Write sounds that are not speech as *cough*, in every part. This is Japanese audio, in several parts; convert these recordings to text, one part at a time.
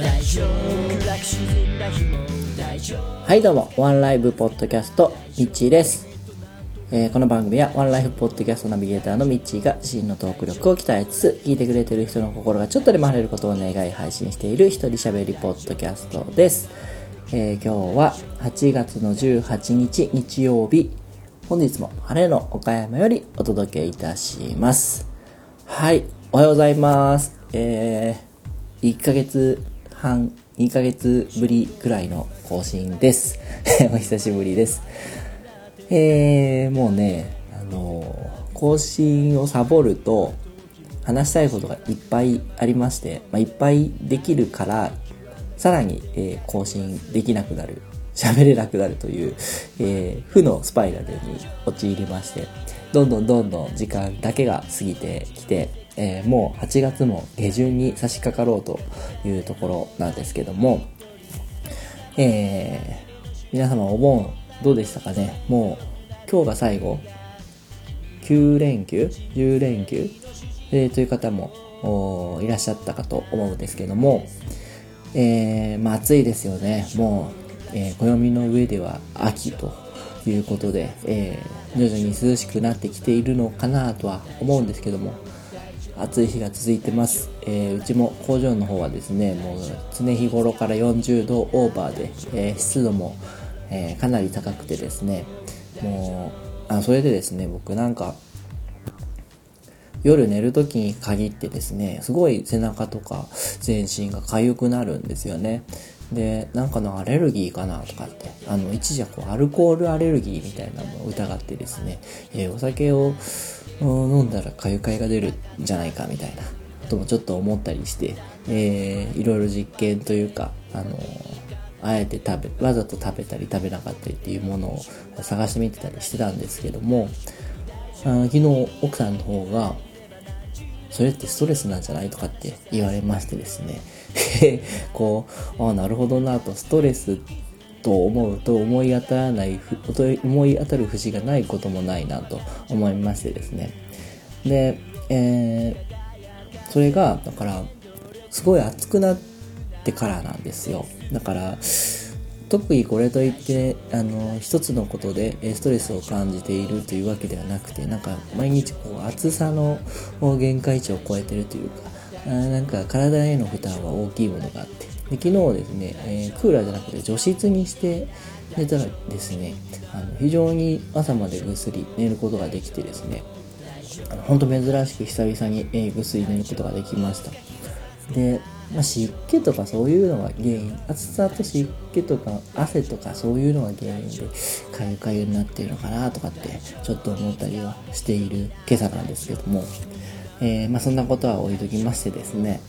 大丈夫楽しんだ日も大丈夫はいどうも、ワンライブポッドキャスト、ミッチーです。えーこの番組はワンライフポッドキャストナビゲーターのミッチーが自身のトーク力を鍛えつつ、聞いてくれてる人の心がちょっとでも晴れることを願い配信している一人喋りポッドキャストです。えー今日は8月の18日日曜日、本日も晴れの岡山よりお届けいたします。はい、おはようございます。えー、1ヶ月半、2ヶ月ぶりくらいの更新です。*laughs* お久しぶりです。えー、もうね、あの更新をサボると、話したいことがいっぱいありまして、まあ、いっぱいできるから、さらに、えー更新できなくなる、喋れなくなるという、えー負のスパイラルに陥りまして、どんどんどんどん時間だけが過ぎてきて、えーもう8月も下旬に差し掛かろうというところなんですけども、えー皆様お盆どうでしたかね？もう今日が最後9連休 ?10 連休、えーという方もいらっしゃったかと思うんですけども、えーまあ暑いですよね。もう、えー暦の上では秋ということで、えー徐々に涼しくなってきているのかなとは思うんですけども、暑い日が続いてます、えーうちも工場の方はですねもう常日頃から40度オーバーで、えー湿度も、えーかなり高くてですねもうあそれでですね僕なんか夜寝る時に限ってですねすごい背中とか全身が痒くなるんですよね。でなんかのアレルギーかなとかってあの一時はこうアルコールアレルギーみたいなのを疑ってですね、えお酒を飲んだら痒かいが出るんじゃないかみたいなこともちょっと思ったりして、えーいろいろ実験というかあのあえて食べわざと食べたり食べなかったりっていうものを探してみてたりしてたんですけどもあ昨日奥さんの方がそれってストレスなんじゃないとかって言われましてですね。*laughs* こうああなるほどなとストレスと思うと思い当たらない思い当たる節がないこともないなと思いましてですね。で、えーそれがだからすごい熱くなってからなんですよ。だから特にこれといってあの一つのことでストレスを感じているというわけではなくてなんか毎日こう暑さの限界値を超えてるというかなんか体への負担は大きいものがあってで昨日ですね、えークーラーじゃなくて除湿にして寝たらですねあの非常に朝までぐっすり寝ることができてですねあの本当珍しく久々に、えーぐっすり寝ることができました。で、まあ、湿気とかそういうのが原因暑さと湿気とか汗とかそういうのが原因でかゆかゆになっているのかなとかってちょっと思ったりはしている今朝なんですけども。えーまあ、そんなことは置いときましてですね。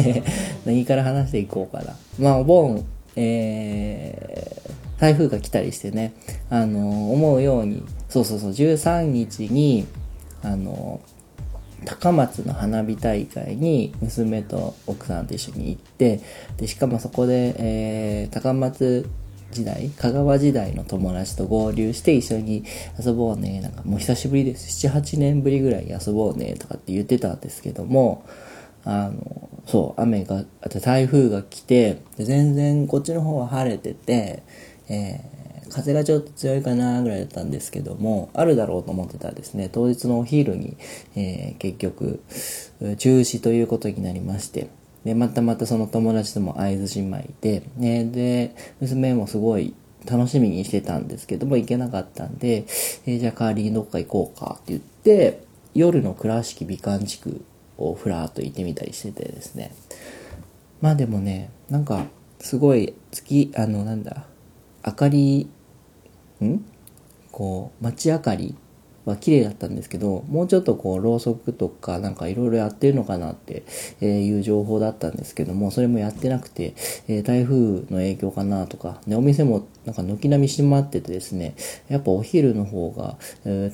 *laughs* 何から話していこうかな。まあお盆えー台風が来たりしてね、あの思うようにそうそうそう13日にあの高松の花火大会に娘と奥さんと一緒に行ってでしかもそこで、えー高松時代香川時代の友達と合流して一緒に遊ぼうね。なんかもう久しぶりです。78年ぶりぐらいに遊ぼうね。とかって言ってたんですけどもあのそう雨があと台風が来てで全然こっちの方は晴れてて、えー風がちょっと強いかなぐらいだったんですけどもあるだろうと思ってたらですね。当日のお昼に、えー結局中止ということになりまして。でまたまたその友達とも会津姉妹で、ね、で娘もすごい楽しみにしてたんですけども行けなかったんで、えーじゃあ代わりにどっか行こうかって言って夜の倉敷美観地区をふらっと行ってみたりしててですね。まあでもねなんかすごい月あのなんだ明かりん？こう街明かりは綺麗だったんですけどもうちょっとこうろうそくとかなんかいろいろやってるのかなっていう情報だったんですけどもそれもやってなくて、台風の影響かなとかお店もなんか軒並み閉まっててですねやっぱお昼の方が、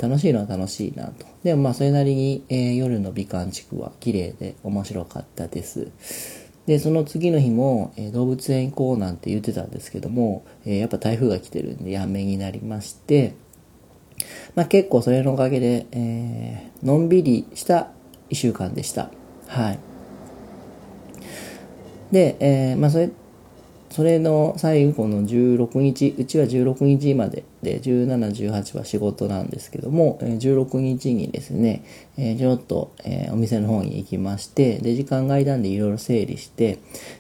楽しいのは楽しいなと。でもまあそれなりに、夜の美観地区は綺麗で面白かったです。でその次の日も、えー動物園行こうなんて言ってたんですけども、えーやっぱ台風が来てるんでやめになりましてまあ、結構それのおかげで、えーのんびりした1週間でした。はい。で、えー、まあそれそれの最後の16日うちは16日までで1718は仕事なんですけども16日にですね、えー、ちょっと、えー、お店の方に行きましてで時間が空いたんでいろいろ整理して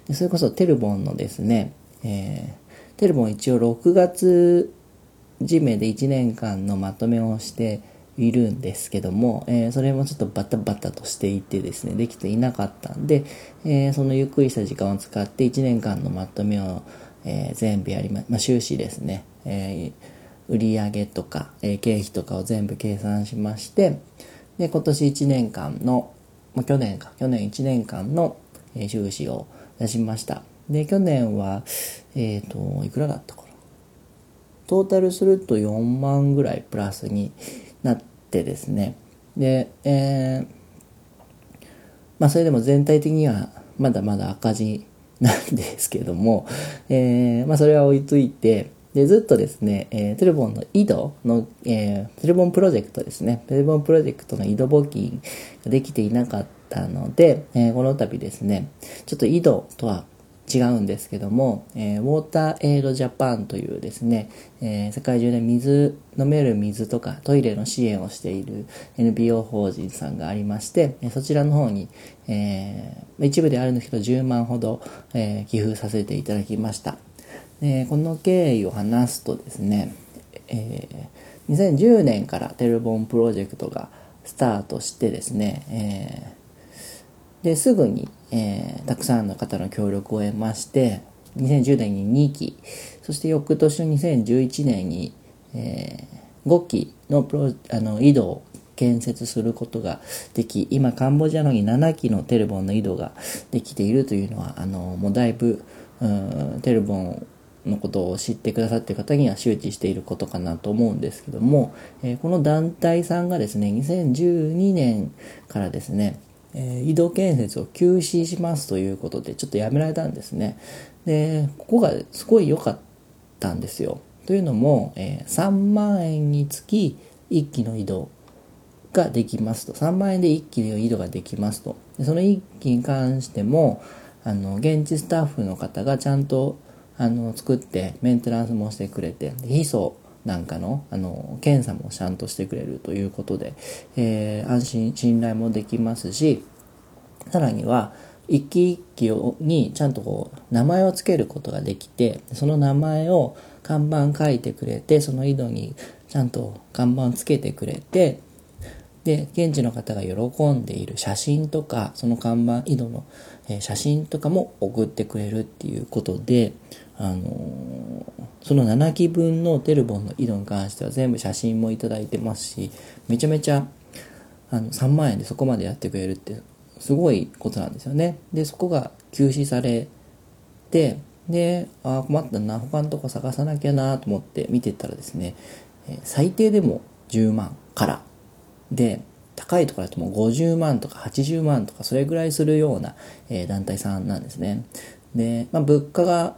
でそれこそテルボンのですね、えー、テルボン一応6月締めで1年間のまとめをしているんですけども、えー、それもちょっとバタバタとしていてですね、できていなかったんで、えー、そのゆっくりした時間を使って1年間のまとめを、えー、全部やりま、まあ、収支ですね、え売上とか、え経費とかを全部計算しまして、で、今年1年間の、まあ、去年か、去年1年間の、え収支を出しました。で、去年は、えっ、と、いくらだったか。トータルすると4万ぐらいプラスになってですね。で、えー、まあそれでも全体的にはまだまだ赤字なんですけども、えー、まあそれは置いといてでずっとですね、えー、テレボンの井戸の、えー、テレボンプロジェクトですね。テレボンプロジェクトの井戸募金ができていなかったので、えー、この度ですねちょっと井戸とは違うんですけども、えー、ウォーターエイドジャパンというですね、えー、世界中で水、飲める水とかトイレの支援をしている NPO 法人さんがありまして、そちらの方に、えー、一部であるんですけど10万ほど、え寄付させていただきました。この経緯を話すとですね、え2010年からテルボンプロジェクトがスタートしてですね、えですぐに、えー、たくさんの方の協力を得まして2010年に2期そして翌年の2011年に、えー、5期のプロあの井戸を建設することができ今カンボジアのに7基のテルボンの井戸ができているというのはあのもうだいぶ、テルボンのことを知ってくださっている方には周知していることかなと思うんですけども、えー、この団体さんがですね2012年からですねえー、移動建設を休止しますということでちょっとやめられたんですね。でここがすごい良かったんですよ。というのも、えー、3万円につき1機の移動ができますと。3万円で1機の移動ができますと。でその1機に関してもあの現地スタッフの方がちゃんとあの作ってメンテナンスもしてくれて非装なんかのあの検査もちゃんとしてくれるということで、えー、安心信頼もできますしさらには一機一機にちゃんとこう名前を付けることができてその名前を看板書いてくれてその井戸にちゃんと看板つけてくれてで現地の方が喜んでいる写真とかその看板井戸の写真とかも送ってくれるっていうことであのー、その7期分のテルボンの井戸に関しては全部写真も頂いてますしめちゃめちゃあの3万円でそこまでやってくれるってすごいことなんですよね。でそこが休止されてでああ困ったな他のとこ探さなきゃなと思って見てたらですね最低でも10万からで高いところだともう50万とか80万とかそれぐらいするような、え団体さんなんですね。で、まあ、物価が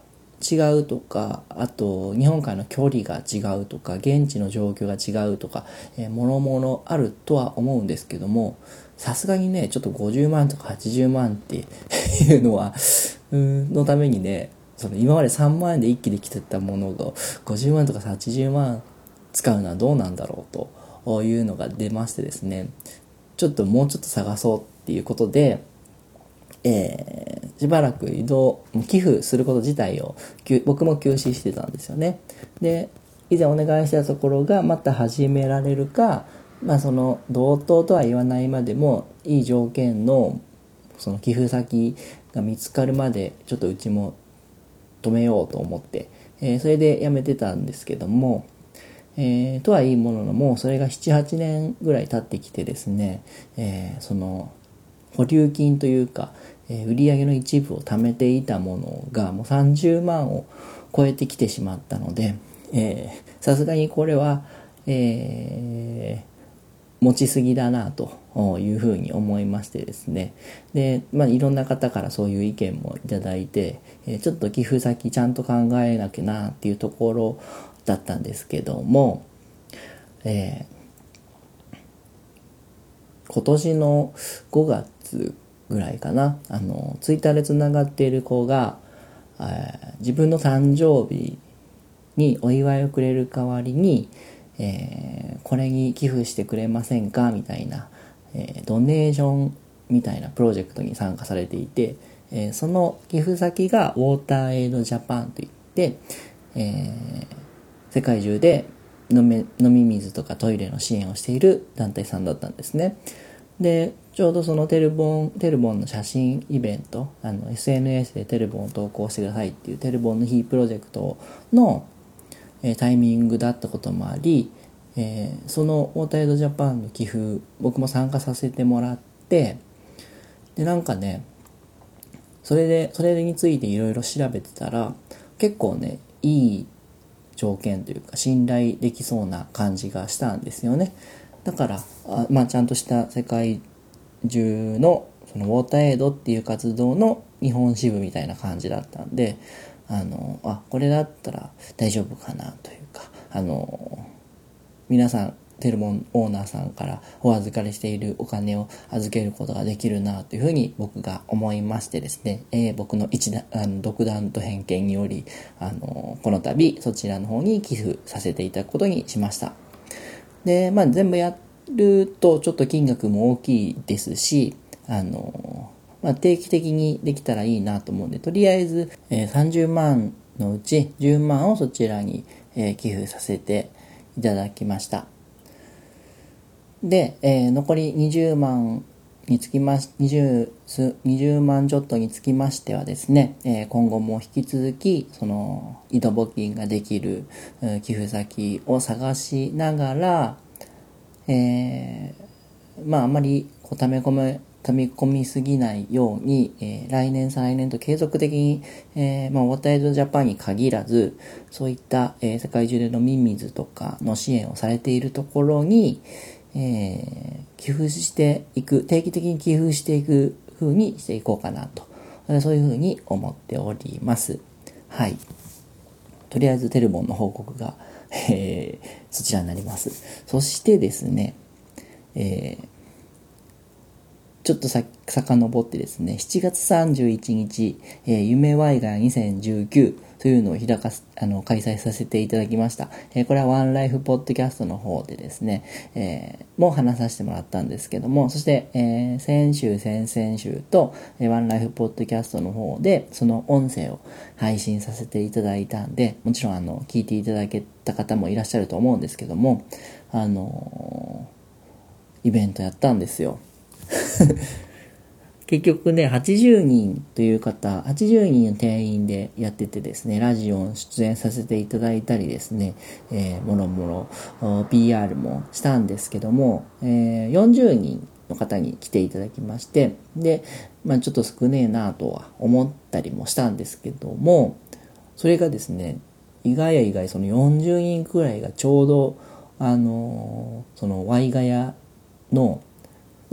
違うとかあと日本からの距離が違うとか現地の状況が違うとか、えー、もろもろあるとは思うんですけどもさすがにねちょっと50万とか80万っていうのは *laughs* のためにねその今まで3万円で一気に来てたものが50万とか80万使うのはどうなんだろうというのが出ましてですねちょっともうちょっと探そうっていうことでえー、しばらく移動、寄付すること自体を、僕も休止してたんですよね。で、以前お願いしたところがまた始められるか、まあその同等とは言わないまでもいい条件のその寄付先が見つかるまでちょっとうちも止めようと思って、えー、それでやめてたんですけども、えー、とはいいもののもうそれが78年ぐらい経ってきてですね、えー、その保留金というか、えー、売上の一部を貯めていたものがもう30万を超えてきてしまったのでさすがにこれは、えー、持ちすぎだなというふうに思いましてですね。で、まあ、いろんな方からそういう意見もいただいて、えー、ちょっと寄付先ちゃんと考えなきゃなっていうところだったんですけども、えー、今年の5月ぐらいかなあのツイッターでつながっている子が、えー自分の誕生日にお祝いをくれる代わりに、えーこれに寄付してくれませんかみたいな、えードネーションみたいなプロジェクトに参加されていて、えその寄付先がウォーターエイドジャパンといって、え世界中で飲み水とかトイレの支援をしている団体さんだったんですね。でちょうどそのテルボンテルボンの写真イベントあの SNS でテルボンを投稿してくださいっていうテルボンの日プロジェクトの、えタイミングだったこともあり、えーそのウォーターエイドジャパンの寄付僕も参加させてもらってでなんかねそれでそれについていろいろ調べてたら結構ねいい条件というか信頼できそうな感じがしたんですよね。だからあ、まあ、ちゃんとした世界中のそのウォーターエイドっていう活動の日本支部みたいな感じだったんであのあこれだったら大丈夫かなというかあの皆さんテルモンオーナーさんからお預かりしているお金を預けることができるなというふうに僕が思いましてですね、えー僕の一段あの独断と偏見によりあのこの度そちらの方に寄付させていただくことにしました。で、まあ、全部やるとちょっと金額も大きいですしあの、まあ、定期的にできたらいいなと思うんでとりあえず、えー30万のうち10万をそちらに、えー寄付させていただきました。で、えー残り20万につきまし 20, す20万ちょっとにつきましてはですね、え今後も引き続きその井戸募金ができる寄付先を探しながら、えーまああまりこう溜め込め溜め込みすぎないように、えー来年再来年と継続的に、えーまあ、ウォーターエイドジャパンに限らずそういった、えー世界中で飲み水とかの支援をされているところに、えー寄付していく定期的に寄付していく風にしていこうかなと。そういう風に思っております。はい。とりあえずテルボンの報告が、えーそちらになります。そしてですね、えーちょっとさ遡ってですね、7月31日、えー夢ワイガヤ2019というのを開かす、あの、開催させていただきました。えーこれはワンライフポッドキャストの方でですね、えーもう話させてもらったんですけども、そして、えー先週、先々週と、えーワンライフポッドキャストの方で、その音声を配信させていただいたんで、もちろん、あの、聞いていただけた方もいらっしゃると思うんですけども、あのイベントやったんですよ。*laughs* 結局ね、80人という方、80人の定員でやっててですね、ラジオに出演させていただいたりですね、えーもろもろ PR もしたんですけども、えー40人の方に来ていただきまして、で、まあちょっと少ねえなとは思ったりもしたんですけども、それがですね、意外や意外その40人くらいがちょうど、あのーそのワイガヤの、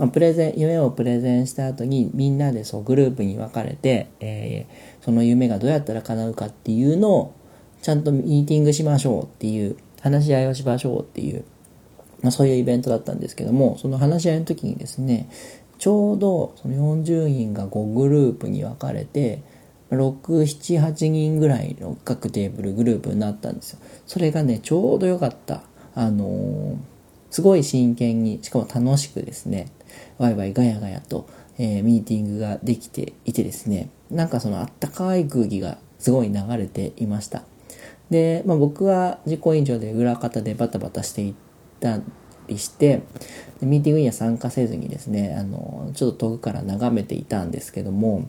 まあ、プレゼン夢をプレゼンした後にみんなでそうグループに分かれて、えーその夢がどうやったら叶うかっていうのをちゃんとミーティングしましょうっていう話し合いをしましょうっていう、まあ、そういうイベントだったんですけどもその話し合いの時にですねちょうどその40人が5グループに分かれて678人ぐらいの各テーブルグループになったんですよ。それがねちょうどよかった。あのーすごい真剣にしかも楽しくですねワイワイガヤガヤと、えーミーティングができていてですねなんかそのあったかい空気がすごい流れていました。で、まあ、僕は実行委員長で裏方でバタバタしていったりしてミーティングには参加せずにですねあのちょっと遠くから眺めていたんですけども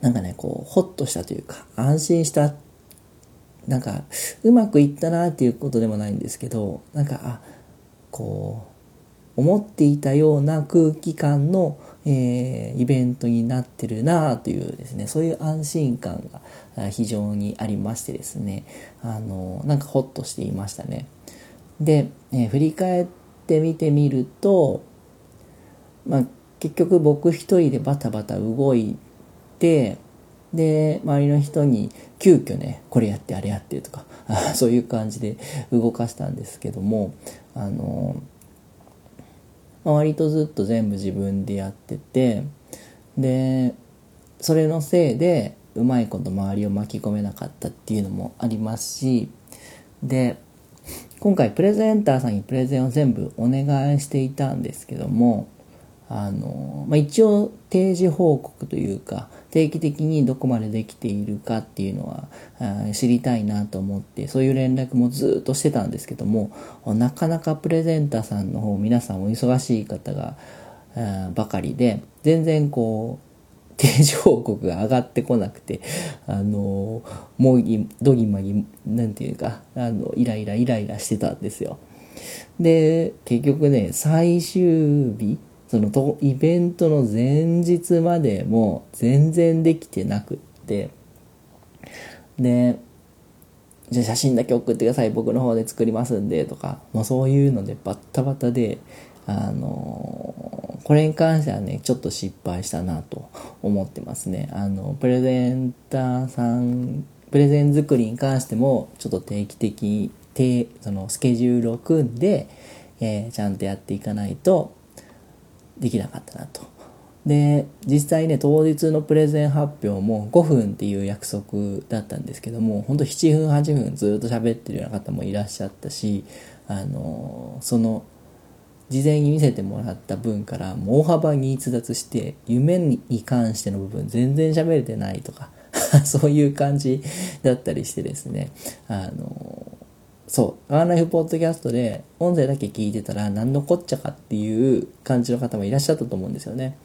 なんかねこうホッとしたというか安心したなんかうまくいったなっていうことでもないんですけどなんかあこう思っていたような空気感の、えーイベントになってるなというですねそういう安心感が非常にありましてですねあのなんかホッとしていましたね。で、えー振り返ってみてみるとまあ結局僕一人でバタバタ動いてで周りの人に急遽ねこれやってあれやってとか *laughs* そういう感じで動かしたんですけどもあの、まあ割とずっと全部自分でやっててでそれのせいでうまいこと周りを巻き込めなかったっていうのもありますしで今回プレゼンターさんにプレゼンを全部お願いしていたんですけどもあの、まあ、一応定時報告というか定期的にどこまでできているかっていうのは知りたいなと思ってそういう連絡もずっとしてたんですけどもなかなかプレゼンターさんの方皆さんお忙しい方がばかりで全然こう定時報告が上がってこなくて、あの、もうどぎまぎ、なんていうか、あの、イライライライラしてたんですよ。で、結局ね、最終日、そのとイベントの前日までも全然できてなくって、で、じゃあ写真だけ送ってください、僕の方で作りますんで、とか、もうそういうのでバッタバタで、あのこれに関してはね、ちょっと失敗したなと思ってますね。あの、プレゼンターさん、プレゼン作りに関しても、ちょっと定期的、そのスケジュールを組んで、えー、ちゃんとやっていかないとできなかったなと。で、実際ね、当日のプレゼン発表も5分っていう約束だったんですけども、ほんと7分、8分ずっと喋ってるような方もいらっしゃったし、あの、その事前に見せてもらった分からもう大幅に逸脱して夢に関しての部分全然喋れてないとか *laughs* そういう感じだったりしてですねあのそうアーライフポッドキャストで音声だけ聞いてたら何のこっちゃかっていう感じの方もいらっしゃったと思うんですよね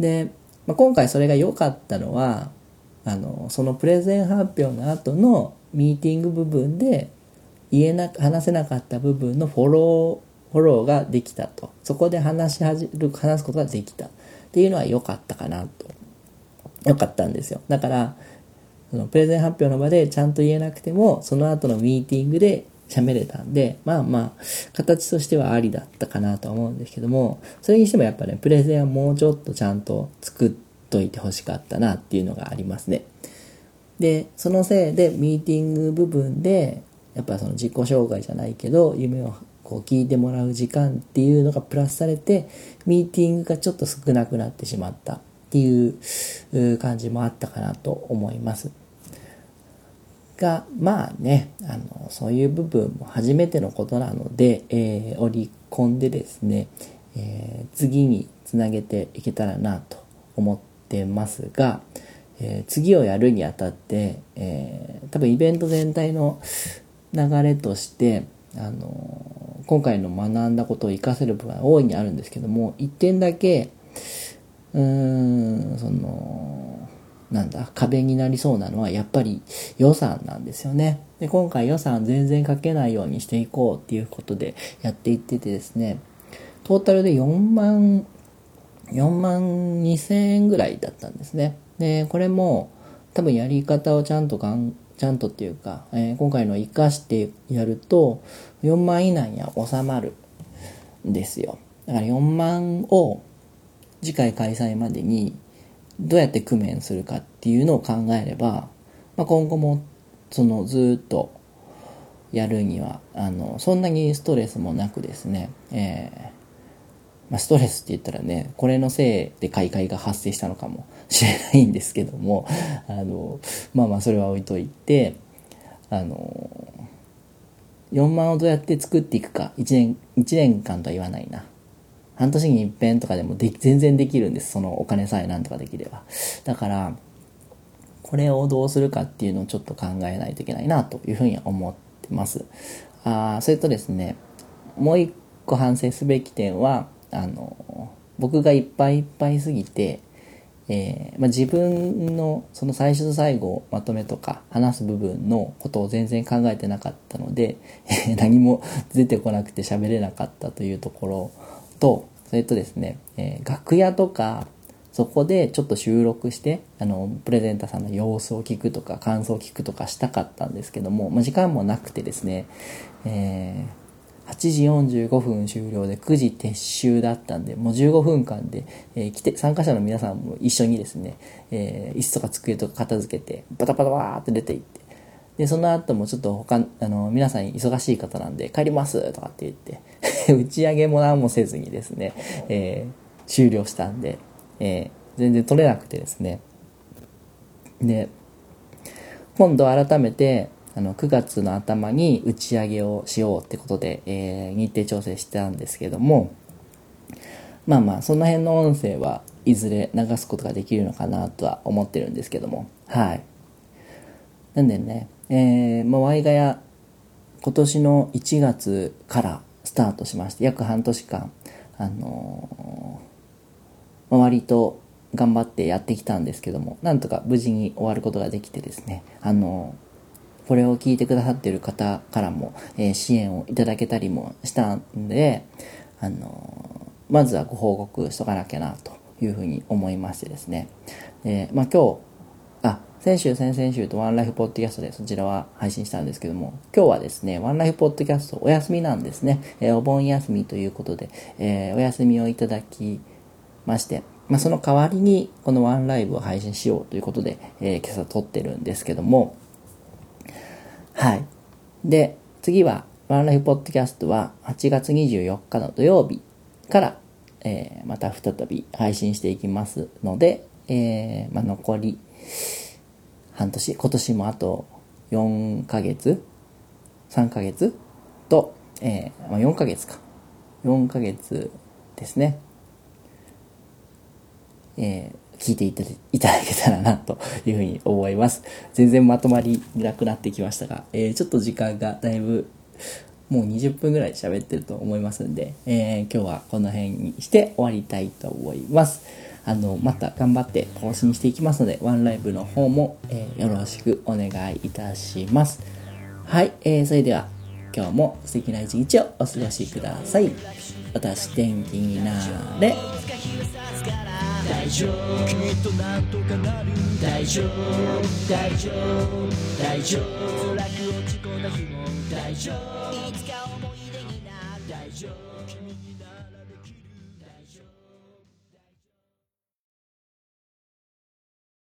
で、まあ、今回それが良かったのはあのそのプレゼン発表の後のミーティング部分で言えな話せなかった部分のフォローフォローができたと。そこで話し始める、話すことができた。っていうのは良かったかなと。良かったんですよ。だから、そのプレゼン発表の場でちゃんと言えなくても、その後のミーティングで喋れたんで、まあまあ、形としてはありだったかなと思うんですけども、それにしてもやっぱね、プレゼンはもうちょっとちゃんと作っといてほしかったなっていうのがありますね。で、そのせいでミーティング部分で、やっぱその自己紹介じゃないけど、夢をこう聞いてもらう時間っていうのがプラスされてミーティングがちょっと少なくなってしまったっていう感じもあったかなと思います。がまあねあのそういう部分も初めてのことなので、えー、織り込んでですね、えー、次につなげていけたらなと思ってますが、えー、次をやるにあたって、え多分イベント全体の流れとしてあの今回の学んだことを活かせる部分は大いにあるんですけども一点だけうーんそのなんだ壁になりそうなのはやっぱり予算なんですよね。で今回予算全然かけないようにしていこうっていうことでやっていっててですね。トータルで4万4万2千円ぐらいだったんですね。でこれも多分やり方をちゃんとがんちゃんとっていうか、えー、今回の活かしてやると4万以内には収まるんですよ。だから4万を次回開催までにどうやって工面するかっていうのを考えれば、まあ、今後もそのずっとやるにはあのそんなにストレスもなくですね、えーまあ、ストレスって言ったらね、これのせいで買い替えが発生したのかもしれないんですけども、*laughs* あの、まあまあそれは置いといて、あの、4万をどうやって作っていくか、1年、1年間とは言わないな。半年に一遍とかでもで全然できるんです。そのお金さえなんとかできれば。だから、これをどうするかっていうのをちょっと考えないといけないなというふうに思ってます。あそれとですね、もう一個反省すべき点は、あの僕がいっぱいいっぱいすぎて、えー、まあ、自分のその最初と最後まとめとか話す部分のことを全然考えてなかったので、え何も出てこなくて喋れなかったというところとそれとですね、えー、楽屋とかそこでちょっと収録してあのプレゼンターさんの様子を聞くとか感想を聞くとかしたかったんですけども、まあ、時間もなくてですね、えー8時45分終了で9時撤収だったんで、もう15分間で、えー、来て、参加者の皆さんも一緒にですね、えー、椅子とか机とか片付けて、バタバタバーって出て行って、で、その後もちょっと他、あの、皆さん忙しい方なんで、帰りますとかって言って、*laughs* 打ち上げも何もせずにですね、えー、終了したんで、え全然撮れなくてですね。で、今度改めて、あの、9月の頭に打ち上げをしようってことで、えー、日程調整してたんですけども、まあまあ、その辺の音声はいずれ流すことができるのかなとは思ってるんですけども、はい。なんでね、えー、まあ、ワイガヤ、今年の1月からスタートしまして、約半年間、あのー、まあ、割と頑張ってやってきたんですけども、なんとか無事に終わることができてですね、あのー、これを聞いてくださっている方からも、えー、支援をいただけたりもしたんで、あのまずはご報告しとかなきゃなというふうに思いましてですね。で、まあ今日、先週、先々週とワンライフポッドキャストでそちらは配信したんですけども、今日はですね、ワンライフポッドキャストお休みなんですね。えー、お盆休みということで、えー、お休みをいただきまして、まあ、その代わりにこのワンライブを配信しようということで、えー、今朝撮ってるんですけども、はい。で、次は、ワンライフポッドキャストは8月24日の土曜日から、え、また再び配信していきますので、え、まあ、残り半年、今年もあと4ヶ月 ?3 ヶ月と、えー、まあ、4ヶ月か。4ヶ月ですね。えー、聞いていただけたらなというふうに思います。全然まとまりなくなってきましたが、えー、ちょっと時間がだいぶもう20分ぐらい喋ってると思いますんで、えー、今日はこの辺にして終わりたいと思います。あの、また頑張って更新していきますので、ワンライブの方も、えー、よろしくお願いいたします。はい、えー、それでは今日も素敵な一日をお過ごしください。私天気になれ。大丈夫きっとなんとかなる大丈夫大丈夫大丈夫落ち込んだ日も大丈夫